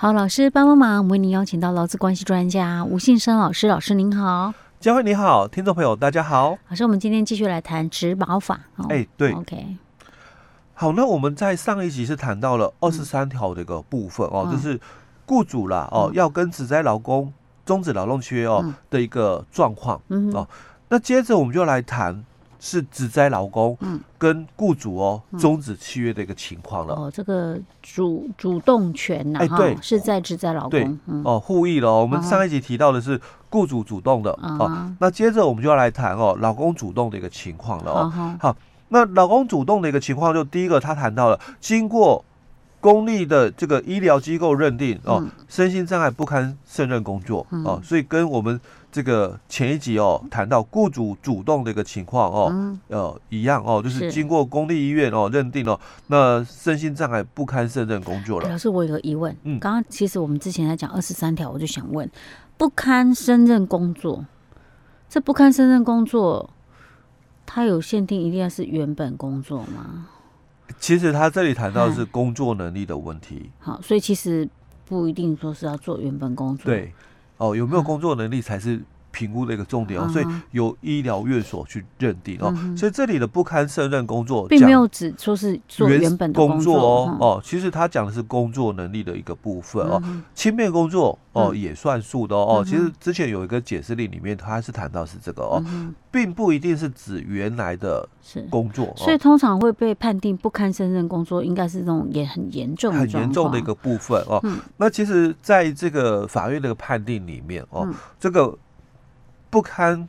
好，老师帮帮忙，为您邀请到劳资关系专家吴信生老师，老师您好，佳慧你好，听众朋友大家好，老师，我们今天继续来谈植保法。哎、欸，对，OK，好，那我们在上一集是谈到了二十三条的一个部分、嗯、哦，就是雇主啦哦、嗯、要跟职灾劳工终止劳动契约哦、嗯、的一个状况，嗯哦，那接着我们就来谈。是职灾劳工跟雇主哦终止契约的一个情况了。哦，这个主主动权呐、啊，哎、欸，对，是在职灾劳工。对，嗯、哦，互益了。我们上一集提到的是雇主主动的、嗯、哦，那接着我们就要来谈哦，劳工主动的一个情况了哦。嗯、好，那劳工主动的一个情况，就第一个他谈到了，经过公立的这个医疗机构认定哦，身心障碍不堪胜任工作、嗯、哦，所以跟我们。这个前一集哦，谈到雇主主动的一个情况哦，嗯、呃，一样哦，就是经过公立医院哦认定哦，那身心障碍不堪胜任工作了。老师，我有个疑问，嗯，刚刚其实我们之前在讲二十三条，我就想问，不堪胜任工作，这不堪胜任工作，它有限定一定要是原本工作吗？其实他这里谈到的是工作能力的问题。好，所以其实不一定说是要做原本工作。对。哦，有没有工作能力才是评估的一个重点哦，所以由医疗院所去认定哦，所以这里的不堪胜任工作，并没有指说是做原本的工作哦哦，其实他讲的是工作能力的一个部分哦，轻便工作哦也算数的哦，其实之前有一个解释令里面，他是谈到是这个哦，并不一定是指原来的工作，所以通常会被判定不堪胜任工作，应该是这种也很严重、很严重的一个部分哦。那其实在这个法院的判定里面哦，这个。不堪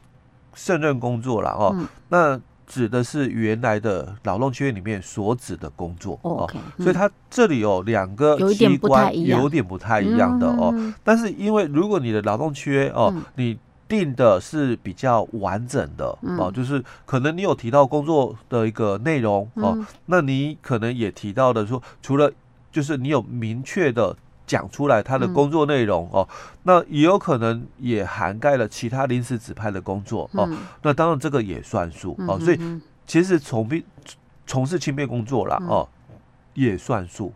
胜任工作了哦，嗯、那指的是原来的劳动契约里面所指的工作哦，所以它这里有两个机关有点不太一样的哦，但是因为如果你的劳动契约哦，你定的是比较完整的哦，就是可能你有提到工作的一个内容哦，那你可能也提到的说，除了就是你有明确的。讲出来他的工作内容哦，那也有可能也涵盖了其他临时指派的工作哦，那当然这个也算数哦，所以其实从并从事轻便工作啦哦，也算数，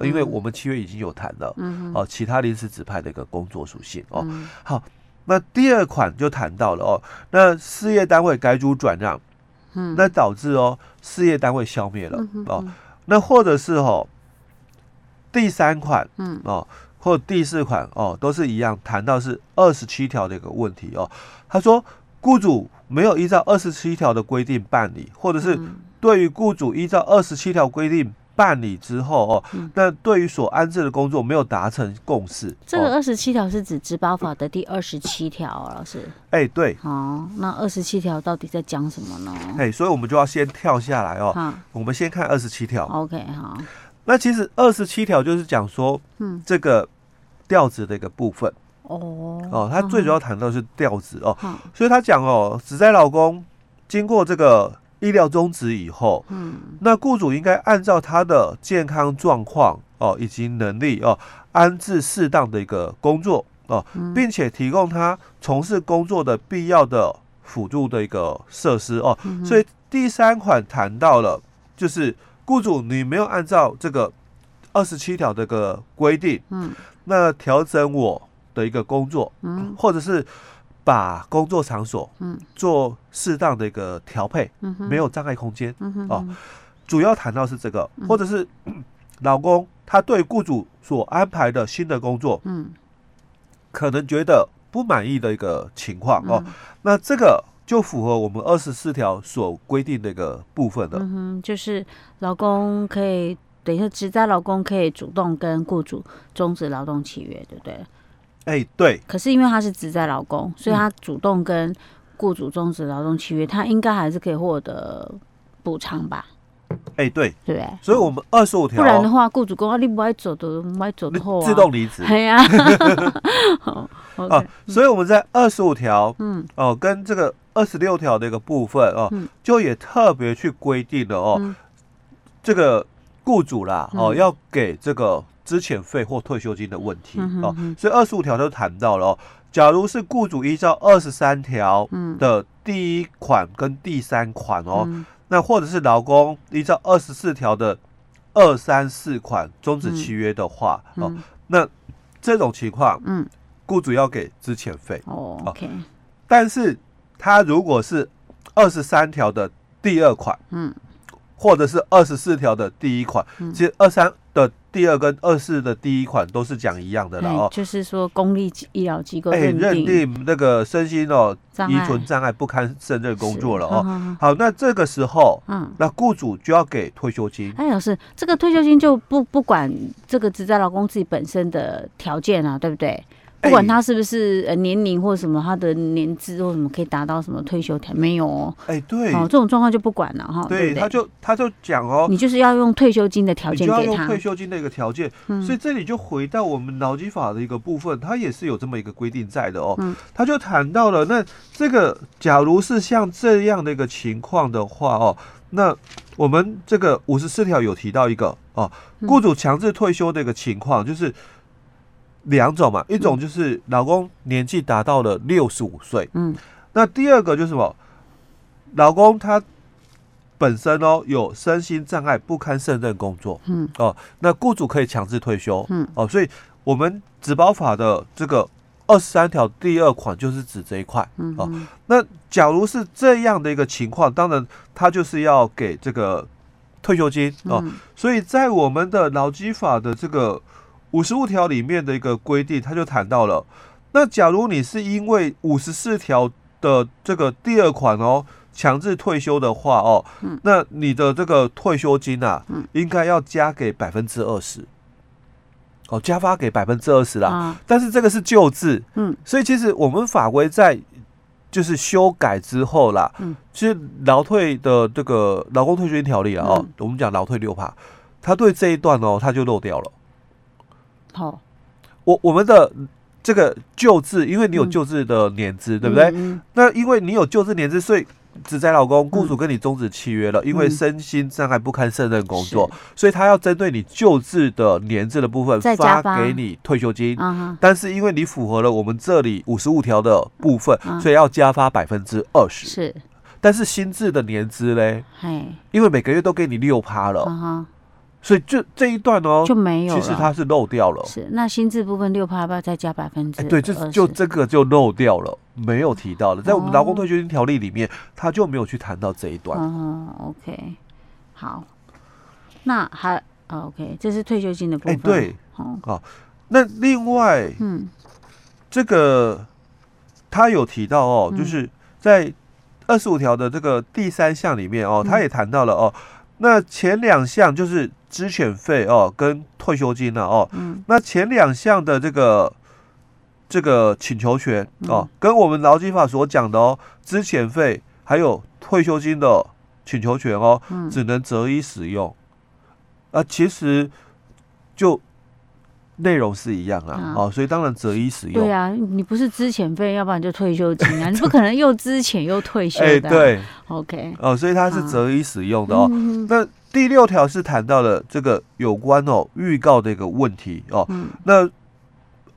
因为我们七月已经有谈了哦，其他临时指派的一个工作属性哦。好，那第二款就谈到了哦，那事业单位改组转让，那导致哦事业单位消灭了哦，那或者是哦。第三款，嗯哦，或第四款哦，都是一样，谈到是二十七条的一个问题哦。他说，雇主没有依照二十七条的规定办理，或者是对于雇主依照二十七条规定办理之后哦，那对于所安置的工作没有达成共识。这个二十七条是指职保法的第二十七条，老师。哎，对。哦，那二十七条到底在讲什么呢？哎，所以我们就要先跳下来哦。好，我们先看二十七条。OK，好。那其实二十七条就是讲说，嗯，这个调职的一个部分，哦哦，他最主要谈到是调职哦，所以他讲哦，职灾劳工经过这个医疗终止以后，嗯，那雇主应该按照他的健康状况哦以及能力哦，安置适当的一个工作哦，并且提供他从事工作的必要的辅助的一个设施哦，所以第三款谈到了就是。雇主，你没有按照这个二十七条的个规定，嗯，那调整我的一个工作，嗯，或者是把工作场所，嗯，做适当的一个调配，嗯，没有障碍空间，嗯哦，主要谈到是这个，或者是 老公他对雇主所安排的新的工作，嗯，可能觉得不满意的一个情况哦，那这个。就符合我们二十四条所规定的一个部分的，嗯哼，就是老公可以等一下，职在老公可以主动跟雇主终止劳动契约，对不对？哎、欸，对。可是因为他是职在老公，所以他主动跟雇主终止劳动契约，嗯、他应该还是可以获得补偿吧？哎、欸，对，对，所以我们二十五条，不然的话，雇主说你不爱走的，不爱走的话，自动离职。对呀。好哦，所以我们在二十五条，嗯，哦，跟这个。二十六条的一个部分哦，就也特别去规定了哦，这个雇主啦哦，要给这个资遣费或退休金的问题哦，所以二十五条都谈到了哦，假如是雇主依照二十三条的第一款跟第三款哦，那或者是劳工依照二十四条的二三四款终止契约的话哦，那这种情况，嗯，雇主要给资遣费。哦，OK。但是他如果是二十三条的第二款，嗯，或者是二十四条的第一款，嗯、其实二三的第二跟二四的第一款都是讲一样的了哦，就是说公立医疗机构哎认定那个身心哦遗存障碍不堪胜任工作了哦。好，那这个时候，嗯，那雇主就要给退休金。哎，老师，这个退休金就不不管这个职在劳工自己本身的条件啊，对不对？不管他是不是呃年龄或什么，他的年资或什么可以达到什么退休条没有哦？哎，对，哦，这种状况就不管了哈。对，他就他就讲哦，你就是要用退休金的条件给他，你就要用退休金的一个条件。所以这里就回到我们劳基法的一个部分，它也是有这么一个规定在的哦。嗯他就谈到了，那这个假如是像这样的一个情况的话哦，那我们这个五十四条有提到一个哦，雇主强制退休的一个情况就是。两种嘛，一种就是老公年纪达到了六十五岁，嗯，那第二个就是什么？老公他本身哦有身心障碍不堪胜任工作，嗯，哦，那雇主可以强制退休，嗯，哦，所以我们职保法的这个二十三条第二款就是指这一块，嗯，哦，那假如是这样的一个情况，当然他就是要给这个退休金哦，所以在我们的劳基法的这个。五十五条里面的一个规定，他就谈到了，那假如你是因为五十四条的这个第二款哦，强制退休的话哦，嗯，那你的这个退休金啊，嗯，应该要加给百分之二十，哦，加发给百分之二十啦。啊，但是这个是旧制，嗯，所以其实我们法规在就是修改之后啦，嗯，其实劳退的这个劳工退休金条例啊，哦，我们讲劳退六趴，他对这一段哦，他就漏掉了。好，我我们的这个旧制，因为你有旧制的年资，嗯、对不对？嗯、那因为你有旧制年资，所以子仔老公雇主跟你终止契约了，嗯、因为身心障碍不堪胜任工作，是。所以他要针对你旧制的年资的部分发给你退休金。嗯、但是因为你符合了我们这里五十五条的部分，嗯、所以要加发百分之二十。是，但是新制的年资嘞，嘿。因为每个月都给你六趴了。嗯所以就这一段哦，就没有，其实它是漏掉了。是，那薪资部分六趴要不要再加百分之？对，就是就这个就漏掉了，没有提到了，在我们劳工退休金条例里面，他就没有去谈到这一段。嗯，OK，好，那还 OK，这是退休金的部分。哎，对，好，那另外，嗯，这个他有提到哦，就是在二十五条的这个第三项里面哦，他也谈到了哦，那前两项就是。支遣费哦，跟退休金呢哦，嗯、那前两项的这个这个请求权哦，嗯、跟我们劳基法所讲的哦，支遣费还有退休金的请求权哦，嗯、只能择一使用。啊，其实就内容是一样啊，啊。哦，所以当然择一使用。对啊，你不是资遣费，要不然就退休金啊，你不可能又资遣又退休的、啊。哎，对，OK，哦，所以它是择一使用的哦。嗯、那第六条是谈到了这个有关哦预告的一个问题哦，嗯、那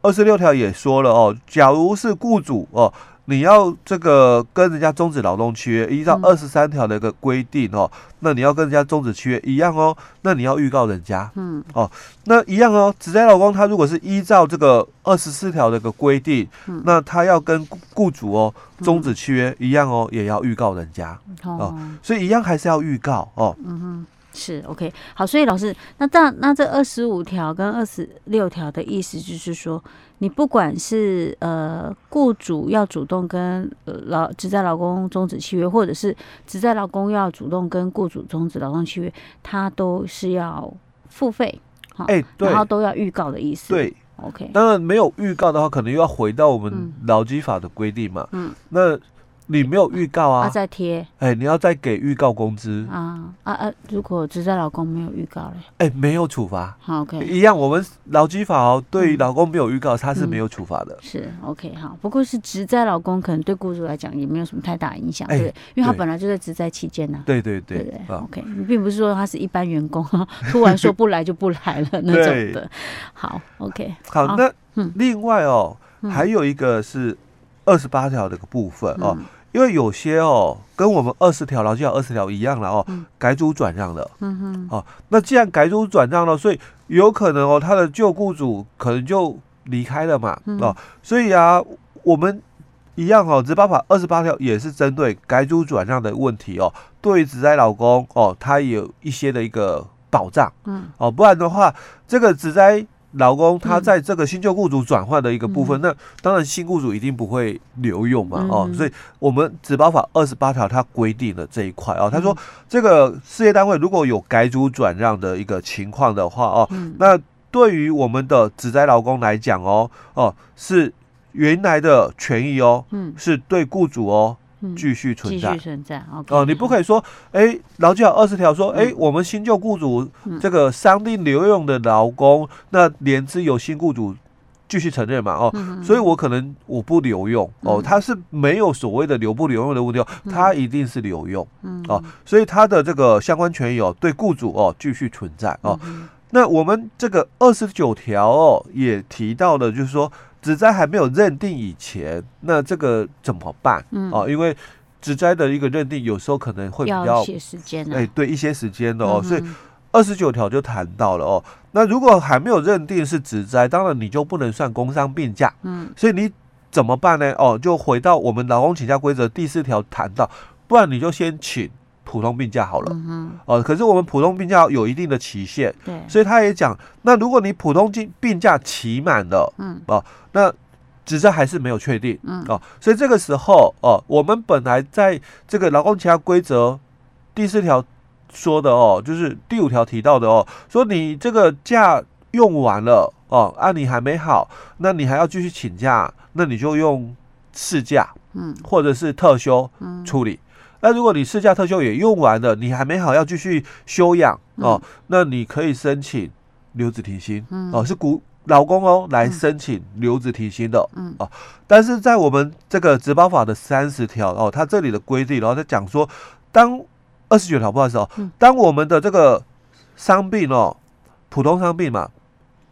二十六条也说了哦，假如是雇主哦，你要这个跟人家终止劳动契约，依照二十三条的一个规定哦，嗯、那你要跟人家终止契约一样哦，那你要预告人家，嗯，哦，那一样哦，职灾劳工他如果是依照这个二十四条的一个规定，嗯、那他要跟雇主哦终止契约一样哦，也要预告人家、嗯、哦，所以一样还是要预告哦，嗯哼。是 OK 好，所以老师，那这样那这二十五条跟二十六条的意思就是说，你不管是呃雇主要主动跟劳只在劳工终止契约，或者是只在劳工要主动跟雇主终止劳动契约，他都是要付费，好，哎，对，然后都要预告的意思，对，OK。当然没有预告的话，可能又要回到我们劳基法的规定嘛，嗯，那。你没有预告啊？再贴，哎，你要再给预告工资啊啊啊！如果职灾老公没有预告嘞？哎，没有处罚。好，OK，一样。我们劳基法哦，对于劳工没有预告，他是没有处罚的。是 OK，好。不过是职灾老公，可能对雇主来讲也没有什么太大影响，对，因为他本来就在职灾期间呢。对对对对，OK，你并不是说他是一般员工，突然说不来就不来了那种的。好，OK，好。那另外哦，还有一个是二十八条的个部分哦。因为有些哦，跟我们二十条劳基法二十条一样了哦，嗯、改组转让了，嗯哼，哦，那既然改组转让了，所以有可能哦，他的旧雇主可能就离开了嘛，哦，所以啊，我们一样哦，职保法二十八条也是针对改组转让的问题哦，对于职灾劳工哦，他有一些的一个保障，嗯，哦，不然的话，这个职灾劳工他在这个新旧雇主转换的一个部分，那当然新雇主一定不会留用嘛，哦，所以我们职保法二十八条它规定了这一块哦，他说这个事业单位如果有改组转让的一个情况的话哦，那对于我们的职灾劳工来讲哦，哦是原来的权益哦，嗯，是对雇主哦继续存在，继续存在哦，你不可以说，哎，劳基法二十条说，哎，我们新旧雇主这个商定留用的劳工，那连之由新雇主继续承认嘛，哦，所以我可能我不留用哦，他是没有所谓的留不留用的问题哦，他一定是留用，哦，所以他的这个相关权益哦，对雇主哦继续存在哦。那我们这个二十九条哦，也提到了，就是说，职灾还没有认定以前，那这个怎么办？嗯，哦，因为职灾的一个认定，有时候可能会比较一些时间，哎，对，一些时间的哦，嗯、所以二十九条就谈到了哦。那如果还没有认定是职灾，当然你就不能算工伤病假，嗯，所以你怎么办呢？哦，就回到我们劳工请假规则第四条谈到，不然你就先请。普通病假好了，哦、可是我们普通病假有一定的期限，对，所以他也讲，那如果你普通病病假期满了，嗯，哦、呃，那职灾还是没有确定，嗯，哦、呃，所以这个时候，哦、呃，我们本来在这个劳工其他规则第四条说的哦，就是第五条提到的哦，说你这个假用完了，哦、呃，啊，你还没好，那你还要继续请假，那你就用事假，嗯，或者是特休处理。嗯那如果你事假特休也用完了，你还没好要继续休养哦，那你可以申请留职停薪哦，是雇老公哦来申请留职停薪的，嗯。哦，但是在我们这个职保法的三十条哦，它这里的规定，然后他讲说，当二十九条不好意思哦，当我们的这个伤病哦，普通伤病嘛。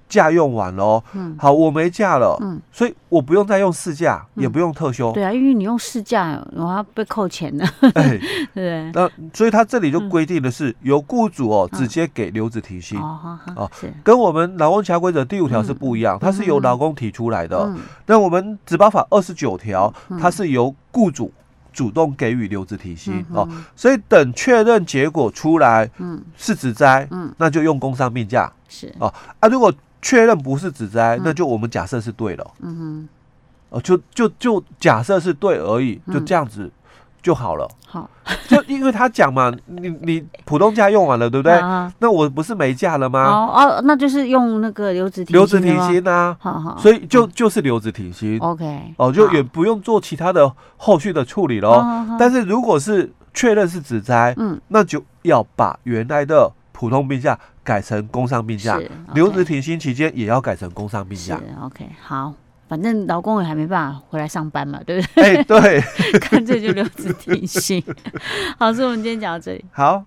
假用完了哦，嗯，好，我没假了，嗯，所以我不用再用事假，也不用特休，对啊，因为你用事假，我要被扣钱的，哎，对，那所以他这里就规定的是由雇主哦直接给留职停薪，哦，是。跟我们劳工请假规则第五条是不一样，它是由劳工提出来的，那我们职保法二十九条，它是由雇主主动给予留职停薪。哦，所以等确认结果出来，嗯，是职灾，嗯，那就用工伤病假，是。哦，啊，如果确认不是职灾，那就我们假设是对了。嗯哼，哦，就就就假设是对而已，就这样子就好了。好，就因为他讲嘛，你你普通价用完了，对不对？那我不是没价了吗？哦哦，那就是用那个留职停留职停薪啊。好好，所以就就是留职停薪。OK，哦，就也不用做其他的后续的处理喽。但是如果是确认是职灾，嗯，那就要把原来的普通病假。改成工伤病假，留职停薪期间也要改成工伤病假。OK，好，反正劳工也还没办法回来上班嘛，对不对？哎，对，干脆就留职停薪。好，所以我们今天讲到这里。好。